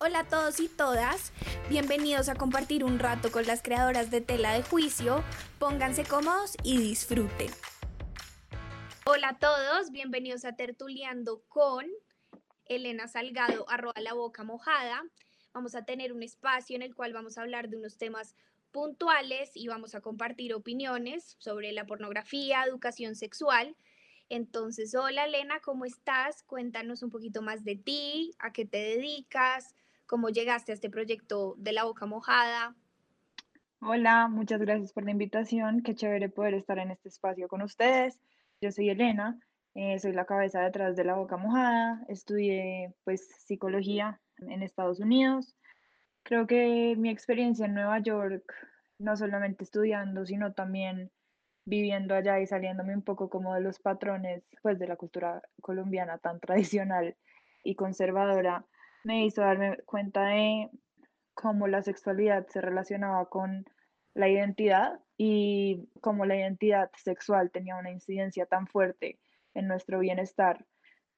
Hola a todos y todas, bienvenidos a compartir un rato con las creadoras de tela de juicio. Pónganse cómodos y disfruten. Hola a todos, bienvenidos a Tertuleando con Elena Salgado, arroba la boca mojada. Vamos a tener un espacio en el cual vamos a hablar de unos temas puntuales y vamos a compartir opiniones sobre la pornografía, educación sexual. Entonces, hola Elena, ¿cómo estás? Cuéntanos un poquito más de ti, a qué te dedicas, cómo llegaste a este proyecto de la boca mojada. Hola, muchas gracias por la invitación. Qué chévere poder estar en este espacio con ustedes. Yo soy Elena, eh, soy la cabeza detrás de la boca mojada. Estudié pues psicología en Estados Unidos. Creo que mi experiencia en Nueva York, no solamente estudiando, sino también viviendo allá y saliéndome un poco como de los patrones pues de la cultura colombiana tan tradicional y conservadora, me hizo darme cuenta de cómo la sexualidad se relacionaba con la identidad y cómo la identidad sexual tenía una incidencia tan fuerte en nuestro bienestar.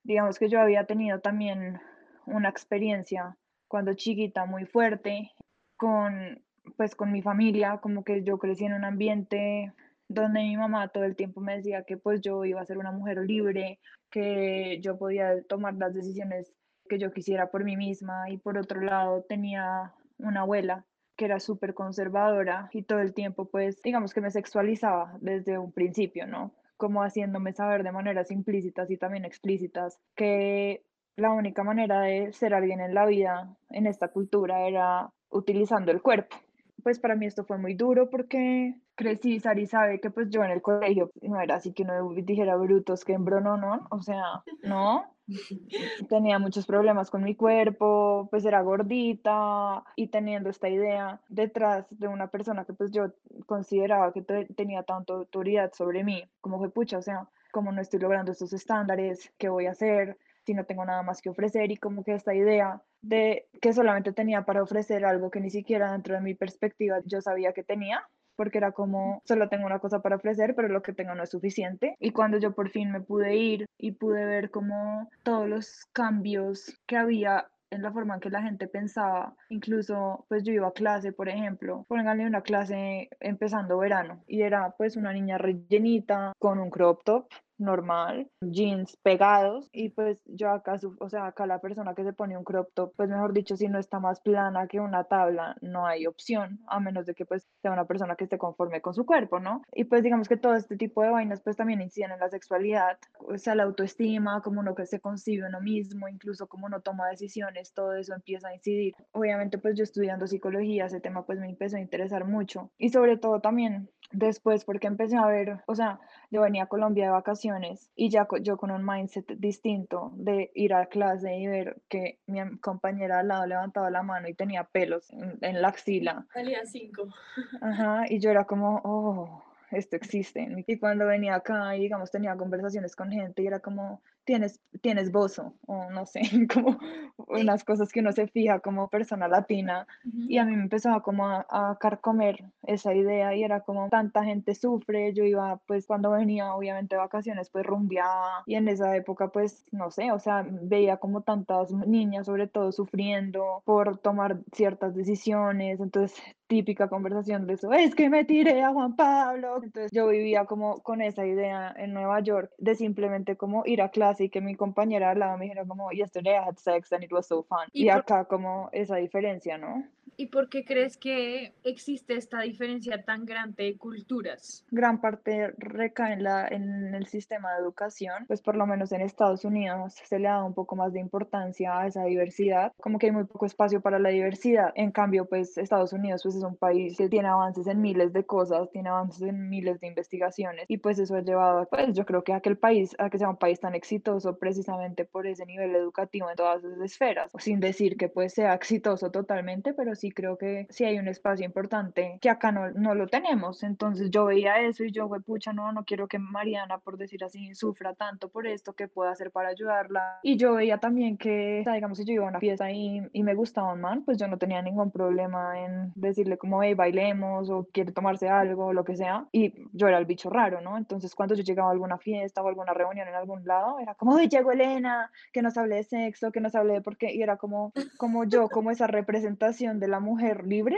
Digamos que yo había tenido también una experiencia cuando chiquita muy fuerte con pues con mi familia, como que yo crecí en un ambiente donde mi mamá todo el tiempo me decía que pues yo iba a ser una mujer libre, que yo podía tomar las decisiones que yo quisiera por mí misma y por otro lado tenía una abuela que era súper conservadora y todo el tiempo pues digamos que me sexualizaba desde un principio, ¿no? Como haciéndome saber de maneras implícitas y también explícitas que la única manera de ser alguien en la vida en esta cultura era utilizando el cuerpo pues para mí esto fue muy duro porque crecí, Sari sabe que pues yo en el colegio no era así que uno dijera brutos que en no, no, o sea, no, tenía muchos problemas con mi cuerpo, pues era gordita y teniendo esta idea detrás de una persona que pues yo consideraba que tenía tanta autoridad sobre mí, como fue pucha, o sea, como no estoy logrando estos estándares, ¿qué voy a hacer? si no tengo nada más que ofrecer y como que esta idea de que solamente tenía para ofrecer algo que ni siquiera dentro de mi perspectiva yo sabía que tenía, porque era como, solo tengo una cosa para ofrecer, pero lo que tengo no es suficiente. Y cuando yo por fin me pude ir y pude ver como todos los cambios que había en la forma en que la gente pensaba, incluso pues yo iba a clase, por ejemplo, pónganle una clase empezando verano y era pues una niña rellenita con un crop top normal, jeans pegados y pues yo acá, o sea, acá la persona que se pone un crop top, pues mejor dicho, si no está más plana que una tabla, no hay opción, a menos de que pues sea una persona que esté conforme con su cuerpo, ¿no? Y pues digamos que todo este tipo de vainas pues también inciden en la sexualidad, o sea, la autoestima, como uno que se concibe uno mismo, incluso como uno toma decisiones, todo eso empieza a incidir. Obviamente pues yo estudiando psicología, ese tema pues me empezó a interesar mucho y sobre todo también después porque empecé a ver, o sea, yo venía a Colombia de vacaciones y ya yo con un mindset distinto de ir a clase y ver que mi compañera al lado levantaba la mano y tenía pelos en, la axila. Salía cinco. Ajá, y yo era como, oh, esto existe. Y cuando venía acá y digamos tenía conversaciones con gente y era como, tienes, tienes bozo, o no sé, como unas cosas que uno se fija como persona latina. Y a mí me empezaba como a, a, carcomer esa idea y era como tanta gente sufre, yo iba pues cuando venía obviamente de vacaciones pues rumbeaba y en esa época pues no sé, o sea, veía como tantas niñas sobre todo sufriendo por tomar ciertas decisiones, entonces típica conversación de eso, es que me tiré a Juan Pablo. Entonces yo vivía como con esa idea en Nueva York de simplemente como ir a clase y que mi compañera al lado me dijera como, yesterday I had sex and it was so fun. Y, y acá como esa diferencia, ¿no? ¿Y por qué crees que existe esta diferencia tan grande de culturas? Gran parte recae en, la, en el sistema de educación, pues por lo menos en Estados Unidos se le da un poco más de importancia a esa diversidad, como que hay muy poco espacio para la diversidad. En cambio, pues Estados Unidos pues es un país que tiene avances en miles de cosas, tiene avances en miles de investigaciones y pues eso ha llevado, pues yo creo que aquel país, a que sea un país tan exitoso precisamente por ese nivel educativo en todas sus esferas, sin decir que pues sea exitoso totalmente, pero sí creo que sí hay un espacio importante que acá no, no lo tenemos. Entonces yo veía eso y yo, fue pucha, no, no quiero que Mariana, por decir así, sufra tanto por esto, que pueda hacer para ayudarla. Y yo veía también que, digamos, si yo iba a una fiesta y, y me gustaba un man, pues yo no tenía ningún problema en decirle como, hey, bailemos o quiere tomarse algo o lo que sea. Y yo era el bicho raro, ¿no? Entonces cuando yo llegaba a alguna fiesta o alguna reunión en algún lado, era como, ¡ay, llegó Elena! Que nos hable de sexo, que nos hable de por qué. Y era como, como yo, como esa representación de la mujer libre.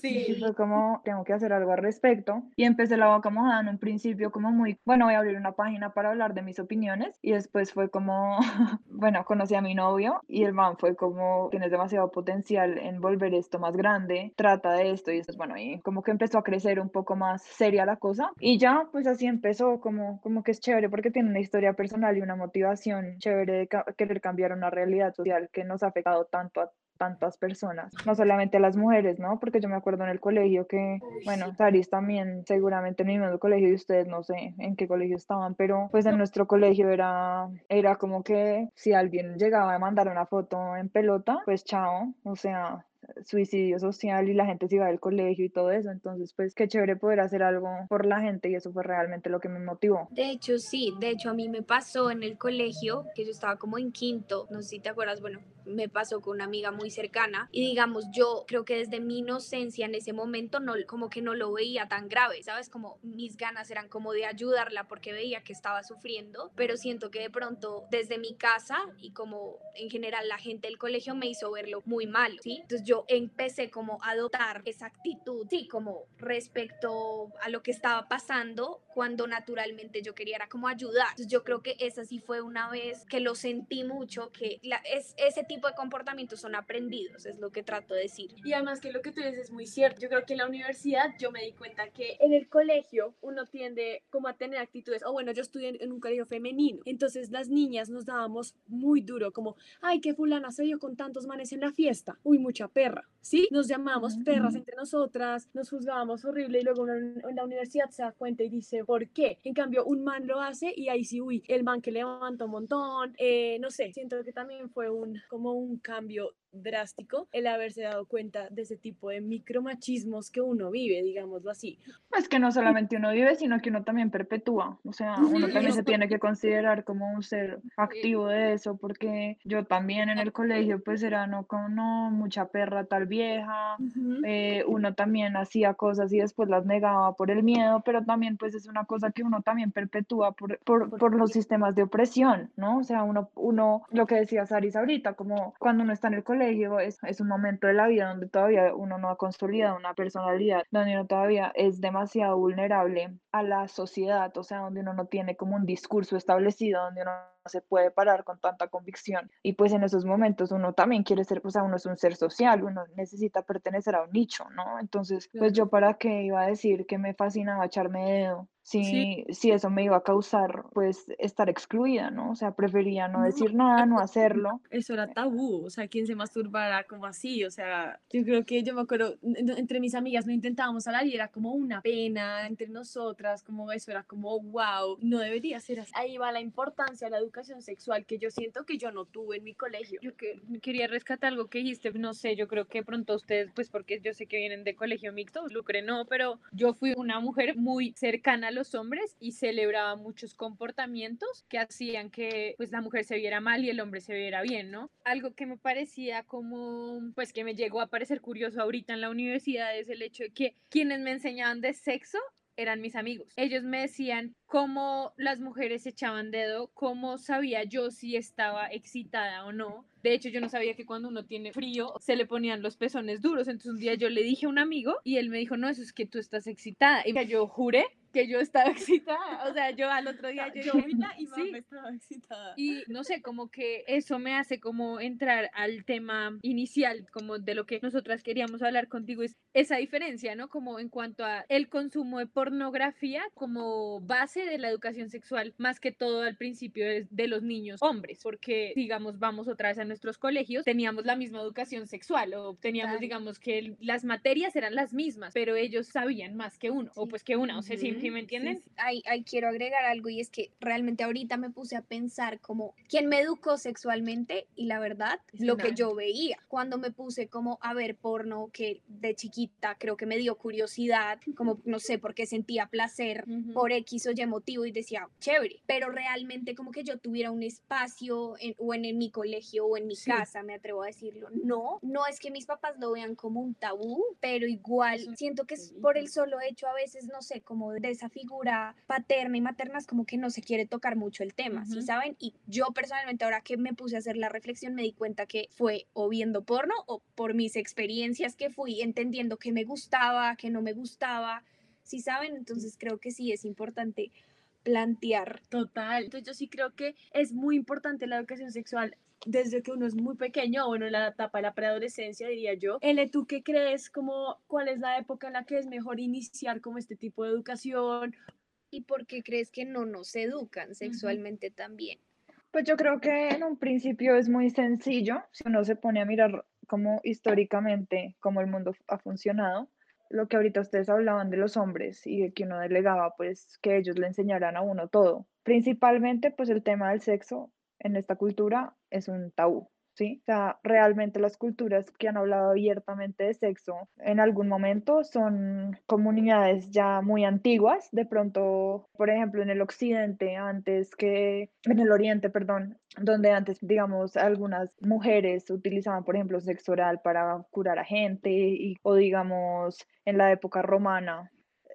Sí. Y fue como, tengo que hacer algo al respecto. Y empecé la boca mojada en un principio como muy, bueno, voy a abrir una página para hablar de mis opiniones. Y después fue como, bueno, conocí a mi novio y el man fue como, tienes demasiado potencial en volver esto más grande, trata de esto. Y después, bueno, y como que empezó a crecer un poco más seria la cosa. Y ya, pues así empezó, como, como que es chévere porque tiene una historia personal y una motivación chévere de querer cambiar una realidad social que nos ha afectado tanto a tantas personas, no solamente las mujeres, ¿no? Porque yo me acuerdo en el colegio que, bueno, Saris también, seguramente en el mismo colegio y ustedes no sé en qué colegio estaban, pero pues en nuestro colegio era, era como que si alguien llegaba a mandar una foto en pelota, pues chao, o sea, suicidio social y la gente se iba del colegio y todo eso. Entonces, pues qué chévere poder hacer algo por la gente y eso fue realmente lo que me motivó. De hecho, sí, de hecho a mí me pasó en el colegio que yo estaba como en quinto, no sé si te acuerdas, bueno, me pasó con una amiga muy cercana y digamos, yo creo que desde mi inocencia en ese momento no como que no lo veía tan grave, ¿sabes? Como mis ganas eran como de ayudarla porque veía que estaba sufriendo, pero siento que de pronto desde mi casa y como en general la gente del colegio me hizo verlo muy malo, ¿sí? Entonces yo yo empecé como a adoptar esa actitud, sí, como respecto a lo que estaba pasando, cuando naturalmente yo quería era como ayudar. Entonces yo creo que esa sí fue una vez que lo sentí mucho, que la, es, ese tipo de comportamientos son aprendidos, es lo que trato de decir. Y además que lo que tú dices es muy cierto. Yo creo que en la universidad yo me di cuenta que en el colegio uno tiende como a tener actitudes, o bueno, yo estudié en un colegio femenino, entonces las niñas nos dábamos muy duro, como, ay, qué fulana se dio con tantos manes en la fiesta, uy, mucha perra, ¿sí? Nos llamábamos perras entre nosotras, nos juzgábamos horrible y luego en la universidad se da cuenta y dice, ¿por qué? En cambio, un man lo hace y ahí sí, uy, el man que levanta un montón, eh, no sé, siento que también fue un, como un cambio drástico el haberse dado cuenta de ese tipo de micromachismos que uno vive, digámoslo así. Es que no solamente uno vive, sino que uno también perpetúa, o sea, uno también se tiene que considerar como un ser activo de eso, porque yo también en el colegio pues era no con no, mucha perra tal vieja, eh, uno también hacía cosas y después las negaba por el miedo, pero también pues es una cosa que uno también perpetúa por, por, por los sistemas de opresión, ¿no? O sea, uno, uno, lo que decía Saris ahorita, como cuando uno está en el colegio, es, es un momento de la vida donde todavía uno no ha consolidado una personalidad, donde uno todavía es demasiado vulnerable a la sociedad, o sea, donde uno no tiene como un discurso establecido, donde uno no se puede parar con tanta convicción. Y pues en esos momentos uno también quiere ser, o sea, uno es un ser social, uno necesita pertenecer a un nicho, ¿no? Entonces, pues yo para qué iba a decir que me fascinaba echarme dedo si, si eso me iba a causar pues estar excluida, ¿no? O sea, prefería no, decir nada, no hacerlo. Eso era tabú, o sea, ¿quién se masturbara como así? O sea, yo creo que yo me acuerdo, entre mis amigas no intentábamos hablar y era como una pena entre nosotras, como eso era como, wow, no debería ser así. Ahí va la importancia de la educación sexual que yo siento que yo no tuve en mi colegio. Yo que, quería rescatar algo que dijiste, no sé, yo creo que pronto ustedes, pues porque yo sé que vienen de colegio mixto, lucre no, pero yo fui una mujer muy cercana los hombres y celebraba muchos comportamientos que hacían que pues la mujer se viera mal y el hombre se viera bien, ¿no? Algo que me parecía como, pues que me llegó a parecer curioso ahorita en la universidad es el hecho de que quienes me enseñaban de sexo eran mis amigos. Ellos me decían cómo las mujeres echaban dedo, cómo sabía yo si estaba excitada o no. De hecho, yo no sabía que cuando uno tiene frío se le ponían los pezones duros. Entonces un día yo le dije a un amigo y él me dijo, no, eso es que tú estás excitada. Y yo juré que yo estaba excitada. O sea, yo al otro día yo, y sí. estaba excitada. Y no sé, como que eso me hace como entrar al tema inicial, como de lo que nosotras queríamos hablar contigo, es esa diferencia, ¿no? Como en cuanto a el consumo de pornografía como base de la educación sexual, más que todo al principio de, de los niños hombres, porque digamos, vamos otra vez a nuestros colegios, teníamos la misma educación sexual o teníamos, digamos, que las materias eran las mismas, pero ellos sabían más que uno, o pues que una, o sea, sí, me entienden? Ahí, quiero agregar algo y es que realmente ahorita me puse a pensar como quién me educó sexualmente y la verdad, lo que yo veía. Cuando me puse como a ver porno que de chiquita creo que me dio curiosidad, como no sé por qué sentía placer por X o Y motivo y decía, chévere, pero realmente como que yo tuviera un espacio en, o en, mi colegio o en mi casa, me atrevo a decirlo. No, no es que mis papás lo vean como un tabú, pero igual siento que es por el solo hecho a veces, no sé, como de esa figura paterna y materna es como que no se quiere tocar mucho el tema, ¿sí saben? Y yo personalmente ahora que me puse a hacer la reflexión me di cuenta que fue o viendo porno o por mis experiencias que fui entendiendo que me gustaba, que no me gustaba, ¿sí saben? Entonces creo que sí es importante plantear. Total. Entonces yo sí creo que es muy importante la educación sexual desde que uno es muy pequeño, bueno, en la etapa de la preadolescencia, diría yo. L, ¿tú qué crees? Como, ¿Cuál es la época en la que es mejor iniciar como este tipo de educación? ¿Y por qué crees que no nos educan sexualmente también? Pues yo creo que en un principio es muy sencillo, si uno se pone a mirar como históricamente cómo el mundo ha funcionado, lo que ahorita ustedes hablaban de los hombres y de que uno delegaba pues que ellos le enseñaran a uno todo. Principalmente pues el tema del sexo en esta cultura es un tabú. ¿Sí? O sea, realmente las culturas que han hablado abiertamente de sexo en algún momento son comunidades ya muy antiguas, de pronto, por ejemplo, en el occidente, antes que, en el oriente, perdón, donde antes, digamos, algunas mujeres utilizaban, por ejemplo, sexo oral para curar a gente, y, o digamos, en la época romana,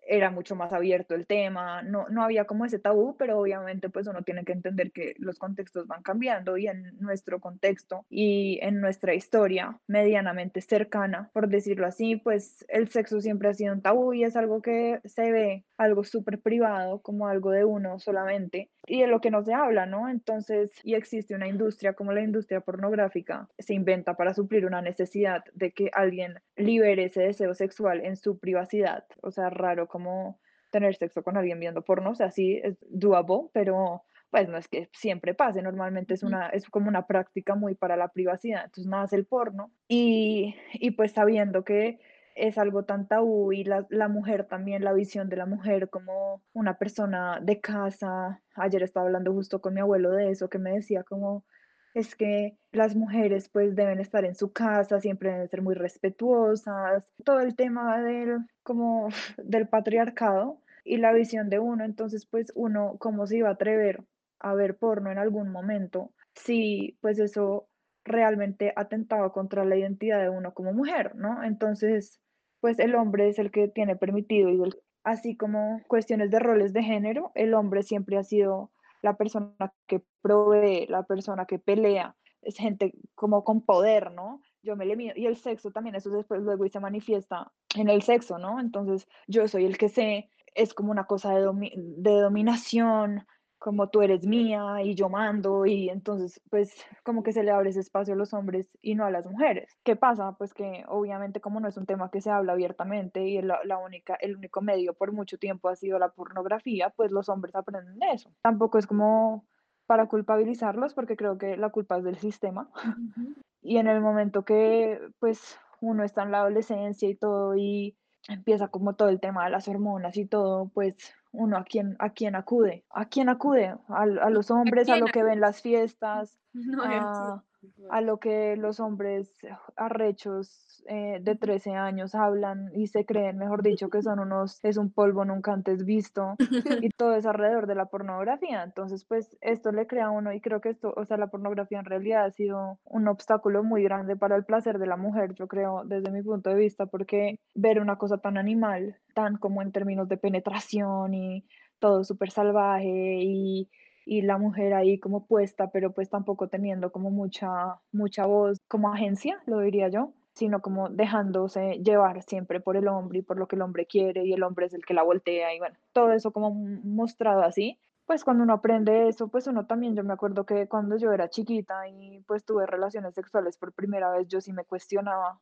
era mucho más abierto el tema, no, no había como ese tabú, pero obviamente pues uno tiene que entender que los contextos van cambiando y en nuestro contexto y en nuestra historia medianamente cercana, por decirlo así, pues el sexo siempre ha sido un tabú y es algo que se ve algo súper privado, como algo de uno solamente, y de lo que no se habla, ¿no? Entonces, y existe una industria como la industria pornográfica, se inventa para suplir una necesidad de que alguien libere ese deseo sexual en su privacidad, o sea, raro como tener sexo con alguien viendo porno, o sea, sí es doable, pero pues no es que siempre pase, normalmente es, una, es como una práctica muy para la privacidad, entonces nace el porno y, y pues sabiendo que es algo tan tabú y la, la, mujer también, la visión de la mujer como una persona de casa. Ayer estaba hablando justo con mi abuelo de eso, que me decía como es que las mujeres pues deben estar en su casa, siempre deben ser muy respetuosas, todo el tema del, como, del patriarcado y la visión de uno, entonces pues uno cómo se iba a atrever a ver porno en algún momento, si pues eso realmente atentaba contra la identidad de uno como mujer, ¿no? Entonces, pues el hombre es el que tiene permitido y así como cuestiones de roles de género, el hombre siempre ha sido la persona que provee, la persona que pelea, es gente como con poder, ¿no? Yo me le mido, y el sexo también, eso después luego se manifiesta en el sexo, ¿no? Entonces yo soy el que sé, es como una cosa de dominación, como tú eres mía y yo mando y entonces pues como que se le abre ese espacio a los hombres y no a las mujeres. ¿Qué pasa? Pues que obviamente como no es un tema que se habla abiertamente y la, la única, el único medio por mucho tiempo ha sido la pornografía, pues los hombres aprenden de eso. Tampoco es como para culpabilizarlos porque creo que la culpa es del sistema. Y en el momento que pues uno está en la adolescencia y todo y empieza como todo el tema de las hormonas y todo, pues uno a quién, a quién acude, a quién acude, a, a los hombres, a, lo que ven las fiestas, a, a, lo que los hombres arrechos eh, de 13 años hablan y se creen, mejor dicho, que son unos, es un polvo nunca antes visto y todo es alrededor de la pornografía. Entonces, pues esto le crea a uno y creo que esto, o sea, la pornografía en realidad ha sido un obstáculo muy grande para el placer de la mujer, yo creo, desde mi punto de vista, porque ver una cosa tan animal, tan como en términos de penetración y todo súper salvaje y y la mujer ahí como puesta, pero pues tampoco teniendo como mucha, mucha voz como agencia, lo diría yo sino como dejándose llevar siempre por el hombre y por lo que el hombre quiere y el hombre es el que la voltea y bueno, todo eso como mostrado así. Pues cuando uno aprende eso, pues uno también, yo me acuerdo que cuando yo era chiquita y pues tuve relaciones sexuales por primera vez, yo sí me cuestionaba,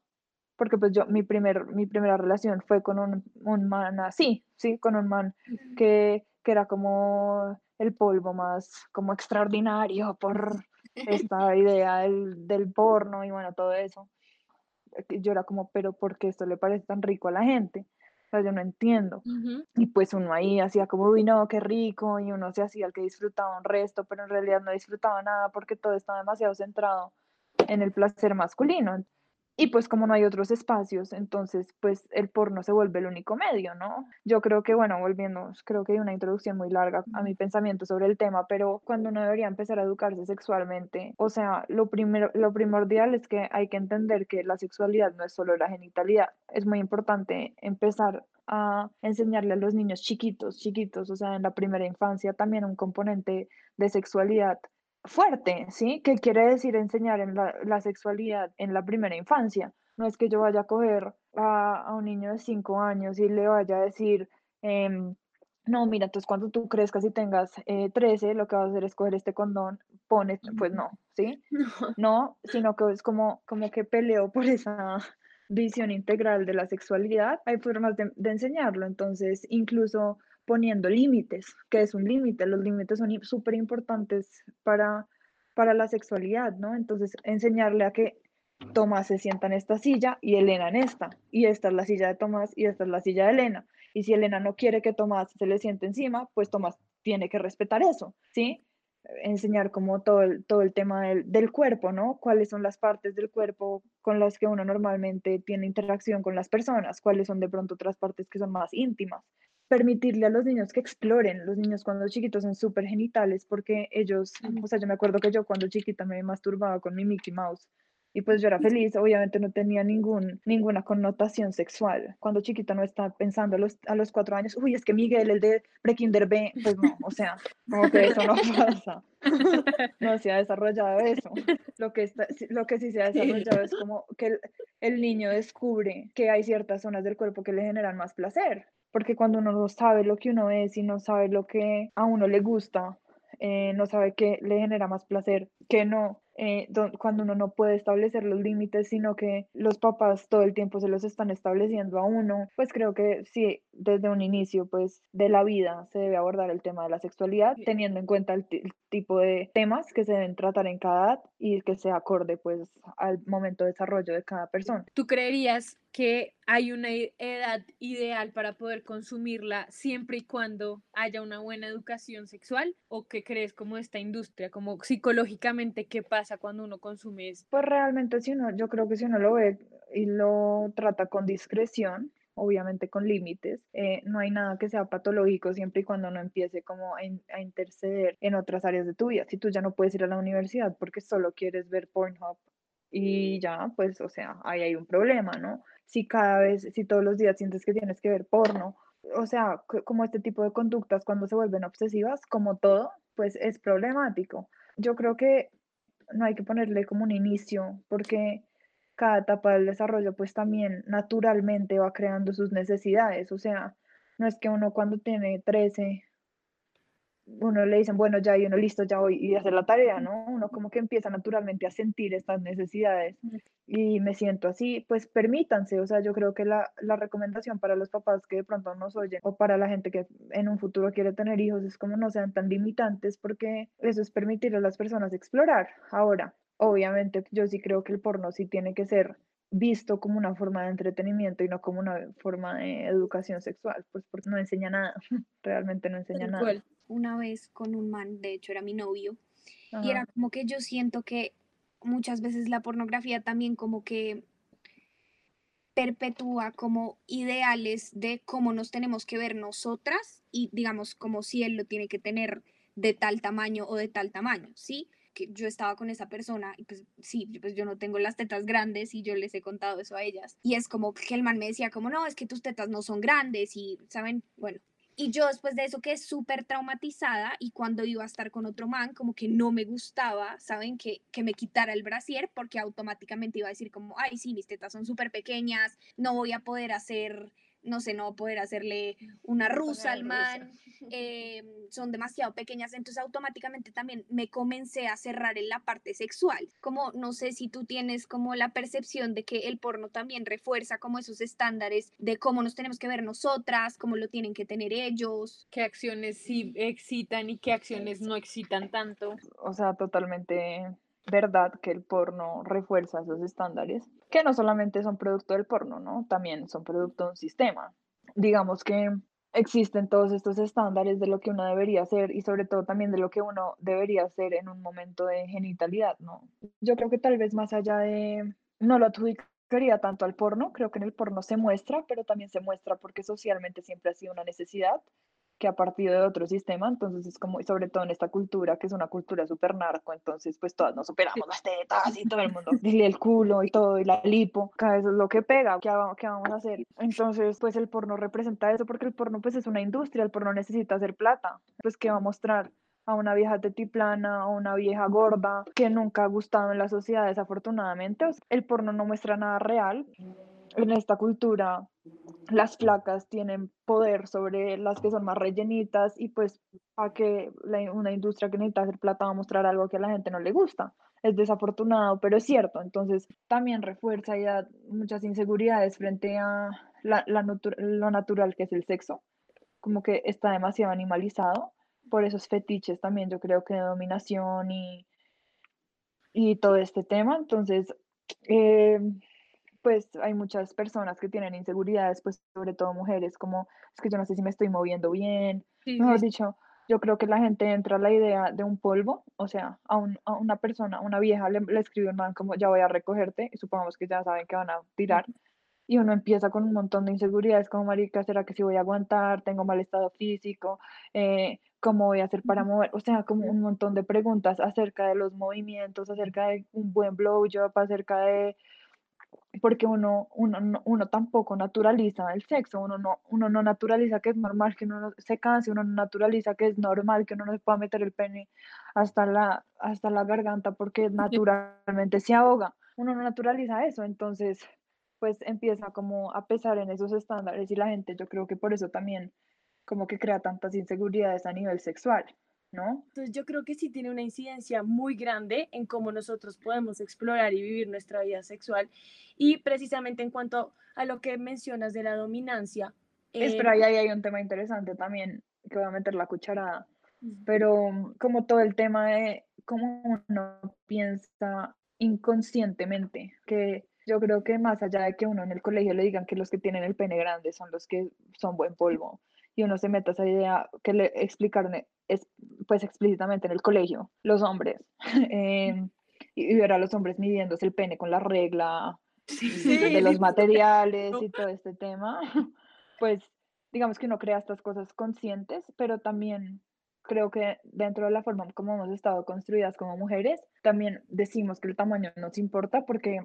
porque pues yo, mi, primer, mi primera relación fue con un, un man así, sí, con un man que, que era como el polvo más como extraordinario por esta idea del, del porno y bueno, todo eso yo era como, pero ¿por qué esto le parece tan rico a la gente? O sea, yo no entiendo. Y pues uno ahí hacía como, uy, no, qué rico, y uno se hacía el que disfrutaba un resto, pero en realidad no disfrutaba nada porque todo estaba demasiado centrado en el placer masculino. Y pues como no hay otros espacios, entonces pues el porno se vuelve el único medio, ¿no? Yo creo que, bueno, volviendo, creo que hay una introducción muy larga a mi pensamiento sobre el tema, pero cuando uno debería empezar a educarse sexualmente, o sea, lo, primero, lo primordial es que hay que entender que la sexualidad no es solo la genitalidad. Es muy importante empezar a enseñarle a los niños chiquitos, chiquitos, o sea, en la primera infancia también un componente de sexualidad fuerte, ¿sí? ¿Qué quiere decir enseñar en la, sexualidad en la primera infancia? No es que yo vaya a coger a, un niño de 5 años y le vaya a decir, em, no, mira, entonces cuando tú crezcas y tengas 13, eh, lo que vas a hacer es coger este condón, pones, pues no, ¿sí? No, sino que es como, como que peleo por esa visión integral de la sexualidad. Hay formas de, de enseñarlo, entonces incluso poniendo límites, que es un límite, los límites son súper importantes para, para la sexualidad, ¿no? Entonces, enseñarle a que Tomás se sienta en esta silla y Elena en esta, y esta es la silla de Tomás y esta es la silla de Elena. Y si Elena no quiere que Tomás se le siente encima, pues Tomás tiene que respetar eso, ¿sí? Enseñar como todo el, todo el tema del, del cuerpo, ¿no? Cuáles son las partes del cuerpo con las que uno normalmente tiene interacción con las personas, cuáles son de pronto otras partes que son más íntimas permitirle a los niños que exploren. Los niños cuando chiquitos son súper genitales porque ellos, o sea, yo me acuerdo que yo cuando chiquita me masturbaba con mi Mickey Mouse y pues yo era feliz, obviamente no tenía ningún, ninguna connotación sexual. Cuando chiquita no está pensando a los, a los cuatro años, uy, es que Miguel, el de Prekinder B, pues no, o sea, como que eso no pasa. No se ha desarrollado eso. Lo que, está, lo que sí se ha desarrollado es como que el, el niño descubre que hay ciertas zonas del cuerpo que le generan más placer porque cuando uno no sabe lo que uno es y no sabe lo que a uno le gusta, eh, no sabe qué le genera más placer, que no, eh, cuando uno no puede establecer los límites, sino que los papás todo el tiempo se los están estableciendo a uno, pues creo que sí, desde un inicio pues de la vida se debe abordar el tema de la sexualidad, teniendo en cuenta el, tipo de temas que se deben tratar en cada edad y que se acorde pues al momento de desarrollo de cada persona. ¿Tú creerías que hay una edad ideal para poder consumirla siempre y cuando haya una buena educación sexual? ¿O qué crees como esta industria, como psicológicamente qué pasa? cuando uno consume eso? Pues realmente si uno, yo creo que si uno lo ve y lo trata con discreción, obviamente con límites, eh, no hay nada que sea patológico siempre y cuando no empiece como a, a, interceder en otras áreas de tu vida. Si tú ya no puedes ir a la universidad porque solo quieres ver Pornhub y ya, pues, o sea, ahí hay un problema, ¿no? Si cada vez, si todos los días sientes que tienes que ver porno, o sea, como este tipo de conductas cuando se vuelven obsesivas, como todo, pues es problemático. Yo creo que no hay que ponerle como un inicio, porque cada etapa del desarrollo pues también naturalmente va creando sus necesidades, o sea, no es que uno cuando tiene 13 uno le dicen, bueno, ya, y uno listo, ya voy y hacer la tarea, ¿no? Uno como que empieza naturalmente a sentir estas necesidades y me siento así, pues permítanse, o sea, yo creo que la, la recomendación para los papás que de pronto nos oyen o para la gente que en un futuro quiere tener hijos es como no sean tan limitantes porque eso es permitir a las personas explorar. Ahora, obviamente, yo sí creo que el porno sí tiene que ser visto como una forma de entretenimiento y no como una forma de educación sexual, pues porque no enseña nada, realmente no enseña nada. Una vez con un man, de hecho era mi novio, y era como que yo siento que muchas veces la pornografía también como que perpetúa como ideales de cómo nos tenemos que ver nosotras y digamos como si él lo tiene que tener de tal tamaño o de tal tamaño, ¿sí? Yo estaba con esa persona y pues sí, pues yo no tengo las tetas grandes y yo les he contado eso a ellas. Y es como que el man me decía como, no, es que tus tetas no son grandes y, ¿saben? Bueno, y yo después de eso quedé súper traumatizada y cuando iba a estar con otro man, como que no me gustaba, ¿saben? Que, que me quitara el brasier porque automáticamente iba a decir como, ay, sí, mis tetas son súper pequeñas, no voy a poder hacer no sé, no poder hacerle una rusa al man, eh, son demasiado pequeñas, entonces automáticamente también me comencé a cerrar en la parte sexual. Como no sé si tú tienes como la percepción de que el porno también refuerza como esos estándares de cómo nos tenemos que ver nosotras, cómo lo tienen que tener ellos. ¿Qué acciones sí excitan y qué acciones no excitan tanto? O sea, totalmente verdad que el porno refuerza esos estándares, que no solamente son producto del porno, ¿no? También son producto de un sistema. digamos que existen todos estos estándares de lo que uno debería hacer y sobre todo también de lo que uno debería hacer en un momento de genitalidad, ¿no? Yo creo que tal vez más allá de, no lo adjudicaría tanto al porno, creo que en el porno se muestra, pero también se muestra porque socialmente siempre ha sido una necesidad que ha partido de otro sistema, entonces es como, sobre todo en esta cultura, que es una cultura súper narco, entonces pues todas nos superamos las tetas y todo el mundo, y el culo y todo, y la lipo, cada vez es lo que pega, ¿qué, ¿qué vamos a hacer? Entonces pues el porno representa eso, porque el porno pues es una industria, el porno necesita hacer plata, pues ¿qué va a mostrar? a una vieja tetiplana, a una vieja gorda que nunca ha gustado en la sociedad desafortunadamente. el porno no muestra nada real. En esta cultura las flacas tienen poder sobre las que son más rellenitas y pues a que una industria que necesita hacer plata va a mostrar algo que a la gente no le gusta. Es desafortunado, pero es cierto. Entonces también refuerza ya muchas inseguridades frente a la, lo natural que es el sexo, como que está demasiado animalizado por esos fetiches también yo creo que de dominación y, y todo este tema. Entonces, eh, pues hay muchas personas que tienen inseguridades, pues sobre todo mujeres, como es que yo no sé si me estoy moviendo bien, mejor dicho, yo creo que la gente entra a la idea de un polvo, o sea, a, a una persona, una vieja le, le escribe un man como ya voy a recogerte, y supongamos que ya saben que van a tirar, y uno empieza con un montón de inseguridades, como marica, ¿será que si voy a aguantar? ¿Tengo mal estado físico? Eh, ¿Cómo voy a hacer para mover? O sea, como un montón de preguntas acerca de los movimientos, acerca de un buen blowjob, acerca de porque uno, uno, uno tampoco naturaliza el sexo, uno no, uno no naturaliza que es normal que uno se canse, uno no naturaliza que es normal que uno no se pueda meter el pene hasta la, hasta la garganta porque naturalmente se ahoga, uno no naturaliza eso, entonces pues empieza como a pesar en esos estándares y la gente yo creo que por eso también como que crea tantas inseguridades a nivel sexual. ¿No? Entonces yo creo que sí tiene una incidencia muy grande en cómo nosotros podemos explorar y vivir nuestra vida sexual. Y precisamente en cuanto a lo que mencionas de la dominancia. Espera, ahí hay un tema interesante también, que voy a meter la cucharada, pero como todo el tema de cómo uno piensa inconscientemente, que yo creo que más allá de que uno en el colegio le digan que los que tienen el pene grande son los que son buen polvo, y uno se meta esa idea que le explicaron es, pues explícitamente en el colegio, los hombres, em, y, ver a los hombres midiéndose el pene con la regla de los materiales y todo este tema, pues digamos que uno crea estas cosas conscientes, pero también creo que dentro de la forma como hemos estado construidas como mujeres, también decimos que el tamaño nos importa porque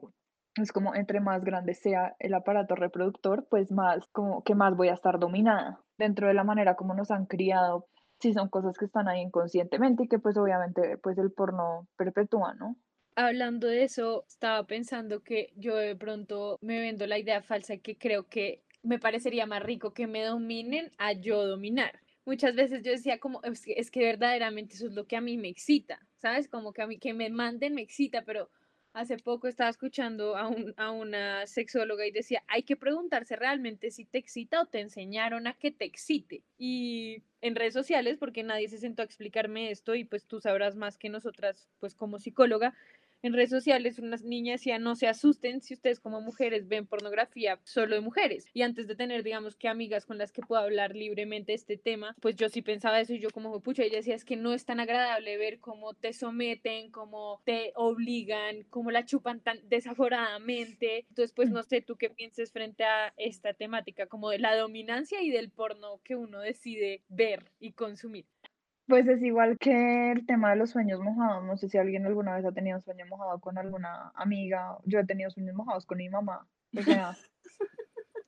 es como entre más grande sea el aparato reproductor, pues más como que más voy a estar dominada dentro de la manera como nos han criado. Sí, son cosas que están ahí inconscientemente y que pues obviamente pues el porno perpetúa, ¿no? Hablando de eso, estaba pensando que yo de pronto me vendo la idea falsa que creo que me parecería más rico que me dominen a yo dominar. Muchas veces yo decía como, es que, es que verdaderamente eso es lo que a mí me excita, ¿sabes? Como que a mí que me manden me excita, pero Hace poco estaba escuchando a, un, a una sexóloga y decía, hay que preguntarse realmente si te excita o te enseñaron a que te excite. Y en redes sociales, porque nadie se sentó a explicarme esto y pues tú sabrás más que nosotras, pues como psicóloga, en redes sociales una niña decía, no se asusten si ustedes como mujeres ven pornografía solo de mujeres. Y antes de tener, digamos, que amigas con las que puedo hablar libremente este tema, pues yo sí pensaba eso y yo como, pucha, ella decía, es que no es tan agradable ver cómo te someten, cómo te obligan, cómo la chupan tan desaforadamente. Entonces, pues no sé tú qué pienses frente a esta temática, como de la dominancia y del porno que uno decide ver y consumir. Pues es igual que el tema de los sueños mojados. No sé si alguien alguna vez ha tenido un sueño mojado con alguna amiga. Yo he tenido sueños mojados con mi mamá. O sea,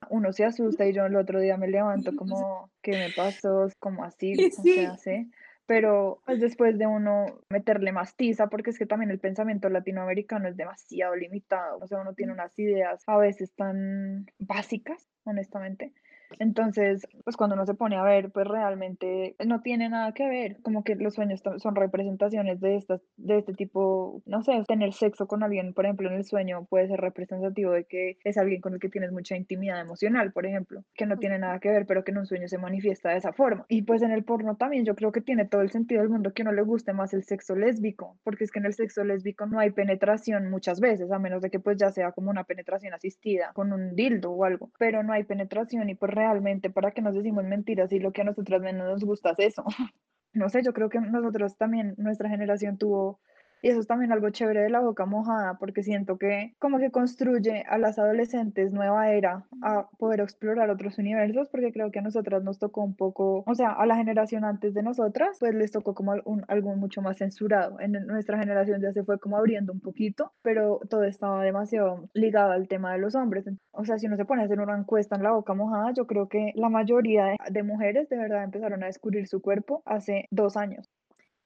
uno se asusta y yo el otro día me levanto como, ¿qué me pasó? Como así, o sea, ¿sí? Pero pues después de uno meterle más tiza, porque es que también el pensamiento latinoamericano es demasiado limitado. O sea, uno tiene unas ideas a veces tan básicas, honestamente entonces, pues cuando uno se pone a ver, pues realmente no tiene nada que ver, como que los sueños son representaciones de, estas, de este tipo, no sé, tener sexo con alguien, por ejemplo, en el sueño puede ser representativo de que es alguien con el que tienes mucha intimidad emocional, por ejemplo, que no tiene nada que ver, pero que en un sueño se manifiesta de esa forma. Y pues en el porno también yo creo que tiene todo el sentido del mundo que no le guste más el sexo lésbico, porque es que en el sexo lésbico no hay penetración muchas veces, a menos de que pues ya sea como una penetración asistida con un dildo o algo, pero no hay penetración y pues realmente para qué nos decimos mentiras y lo que a nosotras menos nos gusta es eso. No sé, yo creo que nosotros también, nuestra generación tuvo y eso es también algo chévere de la boca mojada, porque siento que como que construye a las adolescentes nueva era a poder explorar otros universos, porque creo que a nosotras nos tocó un poco, o sea, a la generación antes de nosotras, pues les tocó como un, algo mucho más censurado. En nuestra generación ya se fue como abriendo un poquito, pero todo estaba demasiado ligado al tema de los hombres. O sea, si uno se pone a hacer una encuesta en la boca mojada, yo creo que la mayoría de mujeres de verdad empezaron a descubrir su cuerpo hace dos años.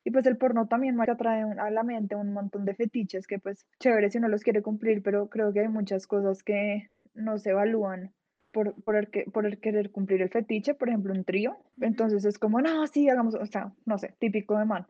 Y pues el porno también me atrae a la mente un montón de fetiches que pues chévere si uno los quiere cumplir, pero creo que hay muchas cosas que no se evalúan por, por, el, que, por el querer cumplir el fetiche, por ejemplo, un trío. Entonces es como, no, sí, hagamos, o sea, no sé, típico de man.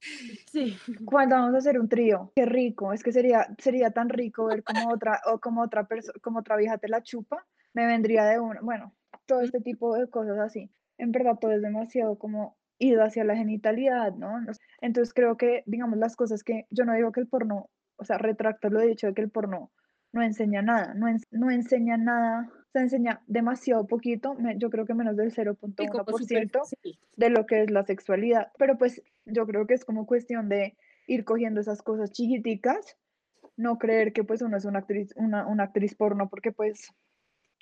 Sí. Cuando vamos a hacer un trío, qué rico, es que sería, sería tan rico ver como otra, o como otra persona, como otra vieja te la chupa, me vendría de uno, bueno, todo este tipo de cosas así. En verdad todo es demasiado como ido hacia la genitalidad, ¿no? Entonces creo que, digamos, las cosas que yo no digo que el porno, o sea, retracto lo dicho de que el porno no enseña nada, no, no enseña nada, se enseña demasiado poquito, yo creo que menos del 0.1% de lo que es la sexualidad, pero pues yo creo que es como cuestión de ir cogiendo esas cosas chiquiticas, no creer que pues uno es una actriz, una, una actriz porno porque pues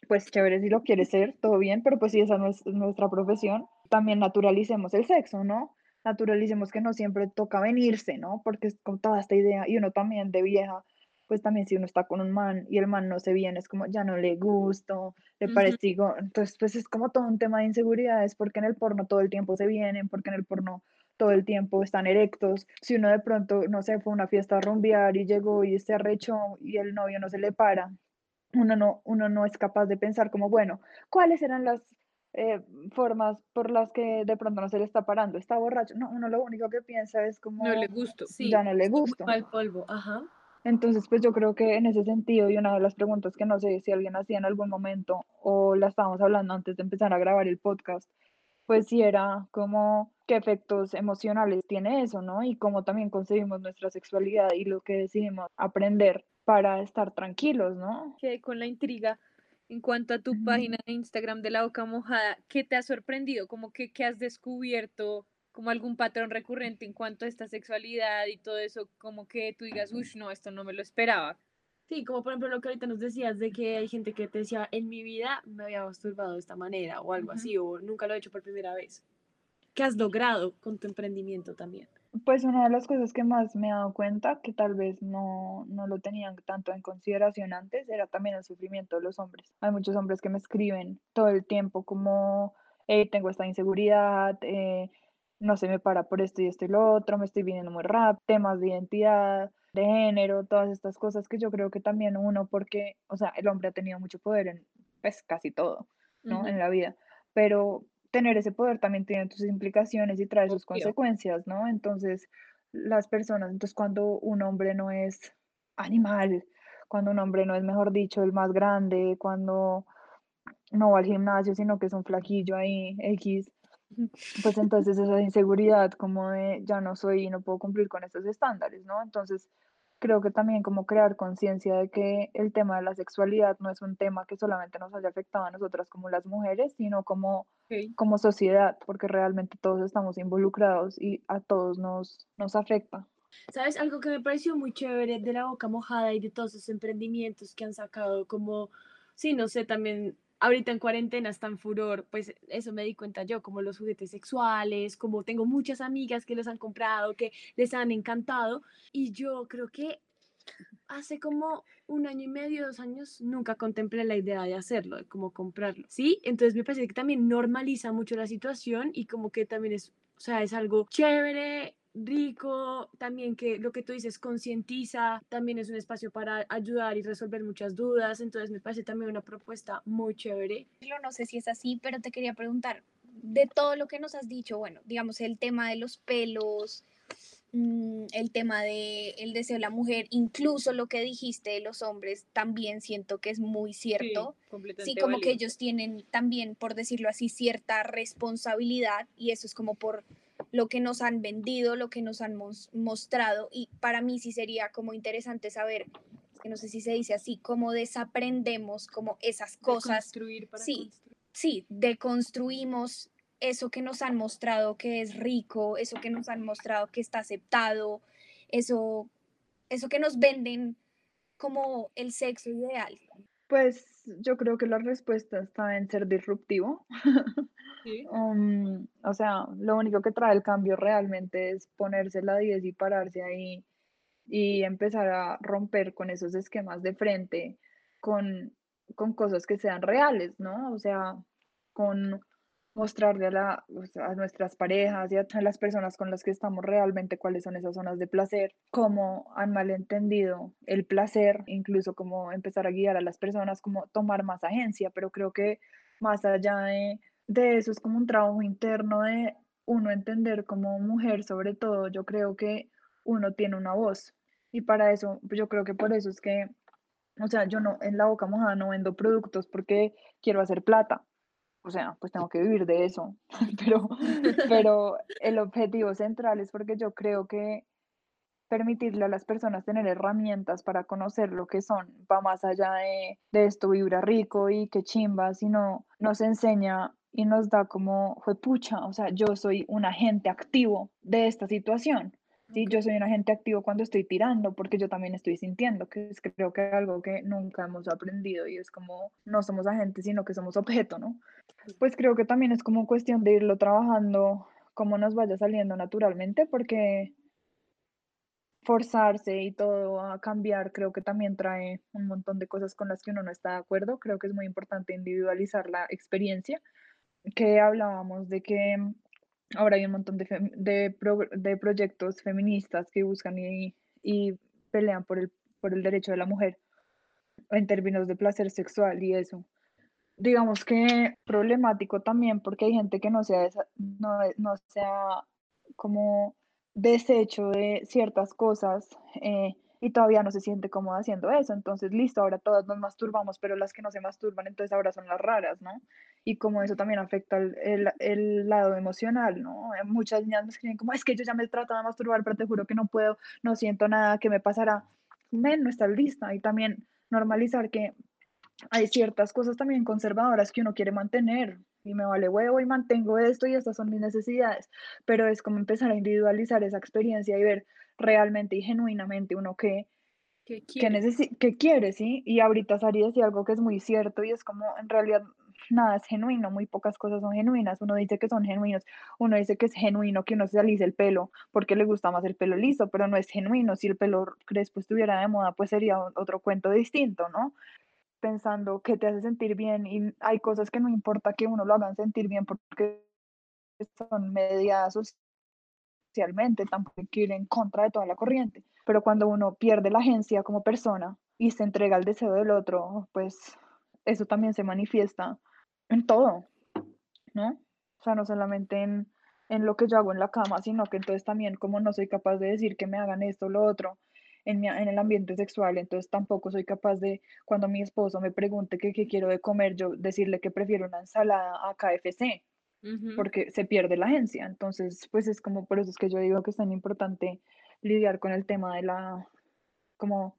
pues chévere si lo quiere ser, todo bien, pero pues si esa no es nuestra profesión, también naturalicemos el sexo, ¿no? Naturalicemos que no siempre toca venirse, ¿no? Porque es con toda esta idea, y uno también de vieja, pues también si uno está con un man y el man no se viene, es como ya no le gusto, le parece, entonces pues es como todo un tema de inseguridades, porque en el porno todo el tiempo se vienen, porque en el porno todo el tiempo están erectos, si uno de pronto, no sé, fue a una fiesta a rumbear y llegó y se arrechó y el novio no se le para, uno no, uno no es capaz de pensar como, bueno, ¿cuáles eran las eh, formas por las que de pronto no se le está parando? Está borracho. No, uno lo único que piensa es como... No le gusto. Sí, ya no le gusto. Al polvo, ajá. Entonces, pues yo creo que en ese sentido, y una de las preguntas que no sé si alguien hacía en algún momento o la estábamos hablando antes de empezar a grabar el podcast, pues sí era como qué efectos emocionales tiene eso, ¿no? Y cómo también concebimos nuestra sexualidad y lo que decidimos aprender para estar tranquilos, ¿no? Quedé con la intriga en cuanto a tu página de Instagram de la boca mojada. ¿Qué te ha sorprendido? Como que, que has descubierto como algún patrón recurrente en cuanto a esta sexualidad y todo eso, como que tú digas, uff, no, esto no me lo esperaba. Sí, como por ejemplo lo que ahorita nos decías de que hay gente que te decía, en mi vida me había masturbado de esta manera o algo así, o nunca lo he hecho por primera vez. ¿Qué has logrado con tu emprendimiento también? Pues una de las cosas que más me he dado cuenta, que tal vez no, no lo tenían tanto en consideración antes, era también el sufrimiento de los hombres. Hay muchos hombres que me escriben todo el tiempo como, tengo esta inseguridad, eh, no se me para por esto y esto y lo otro, me estoy viniendo muy rápido, temas de identidad, de género, todas estas cosas que yo creo que también uno, porque, o sea, el hombre ha tenido mucho poder en, pues, casi todo, ¿no? En la vida, pero tener ese poder también tiene sus implicaciones y trae sus consecuencias, ¿no? Entonces, las personas, entonces cuando un hombre no es animal, cuando un hombre no es, mejor dicho, el más grande, cuando no va al gimnasio, sino que es un flaquillo ahí, X, pues entonces esa inseguridad como de ya no soy y no puedo cumplir con estos estándares, ¿no? Entonces, creo que también como crear conciencia de que el tema de la sexualidad no es un tema que solamente nos haya afectado a nosotras como las mujeres, sino como, como sociedad, porque realmente todos estamos involucrados y a todos nos, nos afecta. ¿Sabes? Algo que me pareció muy chévere de la boca mojada y de todos esos emprendimientos que han sacado, como, sí, no sé, también ahorita en cuarentena está en furor, pues eso me di cuenta yo, como los juguetes sexuales, como tengo muchas amigas que los han comprado, que les han encantado, y yo creo que hace como un año y medio, dos años, nunca contemplé la idea de hacerlo, de cómo comprarlo, ¿sí? Entonces me parece que también normaliza mucho la situación y como que también es, o sea, es algo chévere, rico, también que lo que tú dices concientiza, también es un espacio para ayudar y resolver muchas dudas, entonces me parece también una propuesta muy chévere. No sé si es así, pero te quería preguntar, de todo lo que nos has dicho, bueno, digamos el tema de los pelos, mm, el tema de el deseo de la mujer, incluso lo que dijiste de los hombres, también siento que es muy cierto. Sí, como que ellos tienen también, por decirlo así, cierta responsabilidad y eso es como por lo que nos han vendido, lo que nos han mostrado y para mí sí sería como interesante saber, que no sé si se dice así, cómo desaprendemos como esas cosas. Para sí, sí, deconstruimos eso que nos han mostrado que es rico, eso que nos han mostrado que está aceptado, eso, eso que nos venden como el sexo ideal? Pues yo creo que la respuesta está en ser disruptivo. Um, o sea, lo único que trae el cambio realmente es ponerse la 10 y pararse ahí y empezar a romper con esos esquemas de frente, con, con cosas que sean reales, ¿no? O sea, con mostrarle a, la, a nuestras parejas y a las personas con las que estamos realmente cuáles son esas zonas de placer, cómo han malentendido el placer, incluso cómo empezar a guiar a las personas, cómo tomar más agencia, pero creo que más allá de, de eso es como un trabajo interno de uno entender como mujer sobre todo, yo creo que uno tiene una voz. Y para eso, yo creo que por eso es que, o sea, yo no, en la boca mojada no vendo productos porque quiero hacer plata, o sea, pues tengo que vivir de eso, pero, pero el objetivo central es porque yo creo que permitirle a las personas tener herramientas para conocer lo que son, va más allá de, de esto vibra rico y qué chimba, sino nos enseña y nos da como, fue pucha, o sea, yo soy un agente activo de esta situación. Sí, yo soy un agente activo cuando estoy tirando, porque yo también estoy sintiendo, que es creo que es algo que nunca hemos aprendido y es como no somos agentes, sino que somos objeto, ¿no? Pues creo que también es como cuestión de irlo trabajando como nos vaya saliendo naturalmente, porque forzarse y todo a cambiar creo que también trae un montón de cosas con las que uno no está de acuerdo. Creo que es muy importante individualizar la experiencia, que hablábamos de que ahora hay un montón de, de, de proyectos feministas que buscan y, y, pelean por el, por el derecho de la mujer en términos de placer sexual y eso. Digamos que problemático también porque hay gente que no sea, no, no sea como desecho de ciertas cosas eh, y todavía no se siente cómoda haciendo eso. Entonces, listo, ahora todas nos masturbamos, pero las que no se masturban, entonces ahora son las raras, ¿no? Y como eso también afecta el, el, lado emocional, ¿no? Eh, muchas niñas me escriben como, es que yo ya me trato de masturbar, pero te juro que no puedo, no siento nada, que me pasará? Men, no estás lista. Y también normalizar que hay ciertas cosas también conservadoras que uno quiere mantener y me vale huevo y mantengo esto y estas son mis necesidades, pero es como empezar a individualizar esa experiencia y ver realmente y genuinamente uno que, ¿Qué quiere? Que, quiere, ¿sí? Y ahorita Sari decía algo que es muy cierto y es como en realidad nada es genuino, muy pocas cosas son genuinas. Uno dice que son genuinos, uno dice que es genuino que uno se alice el pelo porque le gusta más el pelo liso, pero no es genuino. Si el pelo crespo estuviera de moda, pues sería otro cuento distinto, ¿no? Pensando que te hace sentir bien y hay cosas que no importa que uno lo hagan sentir bien porque son medias tampoco hay que ir en contra de toda la corriente, pero cuando uno pierde la agencia como persona y se entrega al deseo del otro, pues eso también se manifiesta en todo, ¿no? O sea, no solamente en, en lo que yo hago en la cama, sino que entonces también como no soy capaz de decir que me hagan esto o lo otro en, mi, en el ambiente sexual, entonces tampoco soy capaz de, cuando mi esposo me pregunte qué quiero de comer, yo decirle que prefiero una ensalada a KFC, porque se pierde la agencia. Entonces, pues es como por eso es que yo digo que es tan importante lidiar con el tema de la, como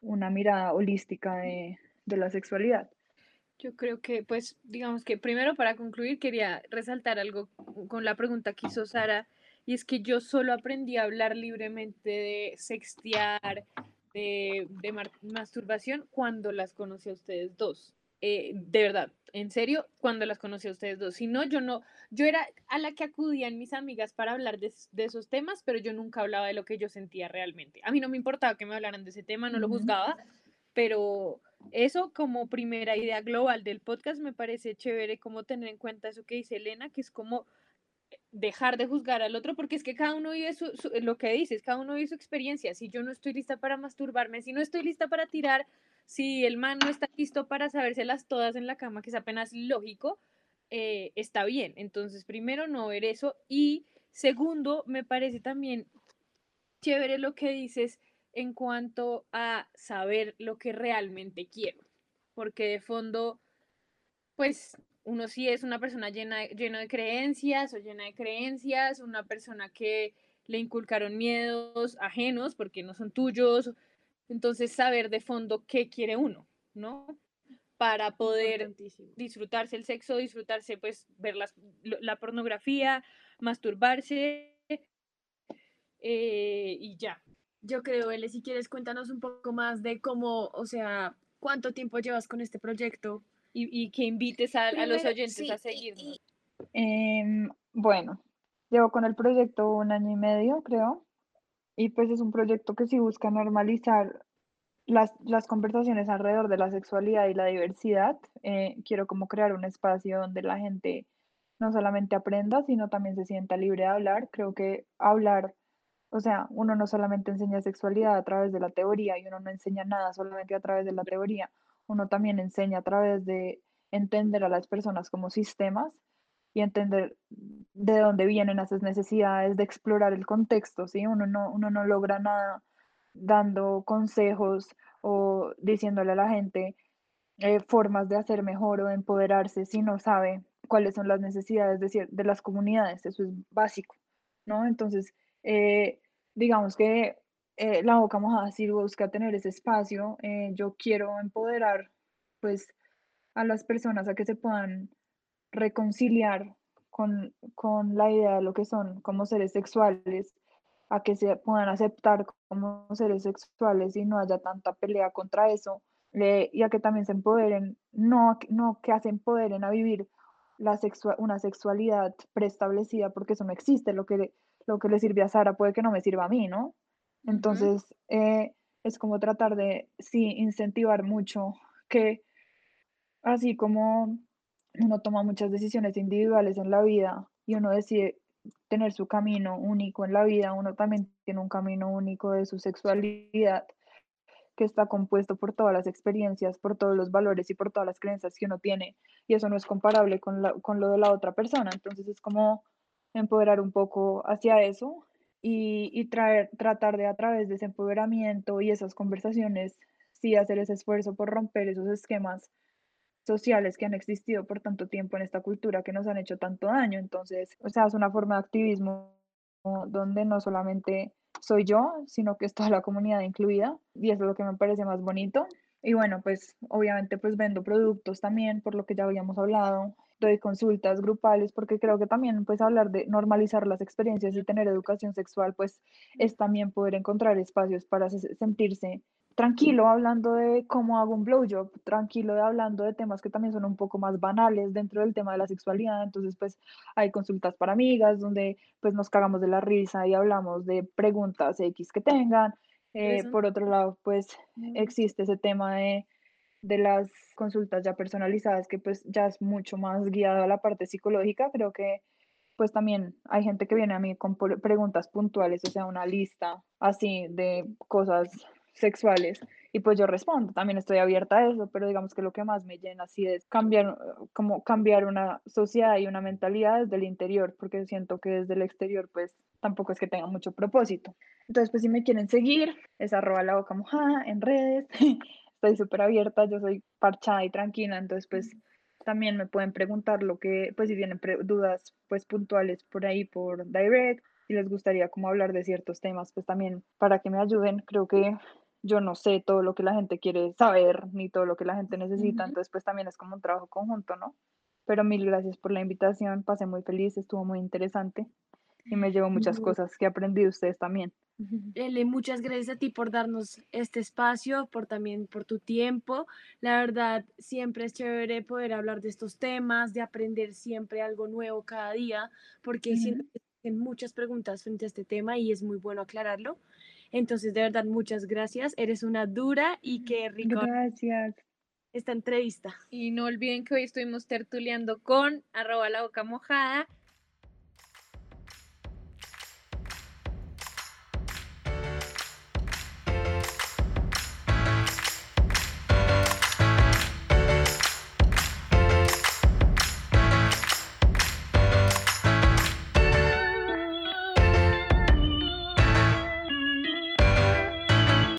una mirada holística de, de la sexualidad. Yo creo que, pues, digamos que primero para concluir quería resaltar algo con la pregunta que hizo Sara, y es que yo solo aprendí a hablar libremente de sextear, de, de masturbación cuando las conocí a ustedes dos. Eh, de verdad, en serio, cuando las conocí a ustedes dos. Si no, yo no, yo era a la que acudían mis amigas para hablar de, esos temas, pero yo nunca hablaba de lo que yo sentía realmente. A mí no me importaba que me hablaran de ese tema, no lo juzgaba, pero eso como primera idea global del podcast me parece chévere como tener en cuenta eso que dice Elena, que es como dejar de juzgar al otro, porque es que cada uno vive su, lo que dices, cada uno vive su experiencia. Si yo no estoy lista para masturbarme, si no estoy lista para tirar, si el man no está listo para sabérselas todas en la cama, que es apenas lógico, eh, está bien. Entonces, primero, no ver eso. Y segundo, me parece también chévere lo que dices en cuanto a saber lo que realmente quiero. Porque de fondo, pues uno sí es una persona llena, llena de creencias o llena de creencias, una persona que le inculcaron miedos ajenos porque no son tuyos, entonces, saber de fondo qué quiere uno, ¿no? para poder disfrutarse el sexo, disfrutarse, pues, ver las, la pornografía, masturbarse eh, y ya. Yo creo, Ele, si quieres, cuéntanos un poco más de cómo, o sea, cuánto tiempo llevas con este proyecto. Y, que invites a, los oyentes a seguirnos. Em, bueno, llevo con el proyecto un año y medio, creo. Y pues es un proyecto que sí busca normalizar las, las conversaciones alrededor de la sexualidad y la diversidad. Eh, quiero como crear un espacio donde la gente no solamente aprenda, sino también se sienta libre de hablar. Creo que hablar o sea, uno no solamente enseña sexualidad a través de la teoría y uno no enseña nada solamente a través de la teoría, uno también enseña a través de entender a las personas como sistemas y entender de dónde vienen esas necesidades, de explorar el contexto, ¿sí? Uno no, uno no logra nada dando consejos o diciéndole a la gente eh, formas de hacer mejor o de empoderarse si no sabe cuáles son las necesidades de, de las comunidades, eso es básico, ¿no? Entonces, eh, digamos que eh, la boca mojada sí busca tener ese espacio. Yo quiero empoderar pues a las personas a que se puedan reconciliar con, con la idea de lo que son como seres sexuales, a que se puedan aceptar como seres sexuales y no haya tanta pelea contra eso, y a que también se empoderen, no, no que se empoderen a vivir la una sexualidad preestablecida, porque eso no existe, lo que lo que le sirve a Sara puede que no me sirva a mí, ¿no? Entonces, eh, es como tratar de, sí, incentivar mucho que así como uno toma muchas decisiones individuales en la vida y uno decide tener su camino único en la vida, uno también tiene un camino único de su sexualidad que está compuesto por todas las experiencias, por todos los valores y por todas las creencias que uno tiene. Y eso no es comparable con, con lo de la otra persona. Entonces es como empoderar un poco hacia eso y, traer, tratar de a través de ese empoderamiento y esas conversaciones, sí hacer ese esfuerzo por romper esos esquemas sociales que han existido por tanto tiempo en esta cultura que nos han hecho tanto daño. Entonces, o sea, es una forma de activismo donde no solamente soy yo, sino que es toda la comunidad incluida y eso es lo que me parece más bonito. Y bueno, pues obviamente pues vendo productos también, por lo que ya habíamos hablado, doy consultas grupales porque creo que también pues hablar de normalizar las experiencias y tener educación sexual pues es también poder encontrar espacios para sentirse tranquilo hablando de cómo hago un blowjob, tranquilo de hablando de temas que también son un poco más banales dentro del tema de la sexualidad, entonces pues hay consultas para amigas donde pues nos cagamos de la risa y hablamos de preguntas X que tengan, eh, por otro lado pues existe ese tema de de las consultas ya personalizadas, que pues ya es mucho más guiado a la parte psicológica, creo que pues también hay gente que viene a mí con preguntas puntuales, o sea, una lista así de cosas sexuales. Y pues yo respondo, también estoy abierta a eso, pero digamos que lo que más me llena así es cambiar, como cambiar una sociedad y una mentalidad desde el interior, porque siento que desde el exterior pues tampoco es que tenga mucho propósito. Entonces pues si me quieren seguir, es arroba la boca mojada en redes, estoy súper abierta, yo soy parchada y tranquila, entonces pues también me pueden preguntar lo que, pues si tienen dudas pues puntuales por ahí, por direct, si les gustaría como hablar de ciertos temas, pues también para que me ayuden, creo que yo no sé todo lo que la gente quiere saber, ni todo lo que la gente necesita, entonces pues también es como un trabajo conjunto, ¿no? Pero mil gracias por la invitación, pasé muy feliz, estuvo muy interesante y me llevo muchas cosas que aprendí de ustedes también. Ele, muchas gracias a ti por darnos este espacio, por también por tu tiempo. La verdad, siempre es chévere poder hablar de estos temas, de aprender siempre algo nuevo cada día, porque hay muchas preguntas frente a este tema y es muy bueno aclararlo. Entonces, de verdad, muchas gracias. Eres una dura y qué rico. Gracias. Esta entrevista. Y no olviden que hoy estuvimos tertuleando con arroba la boca mojada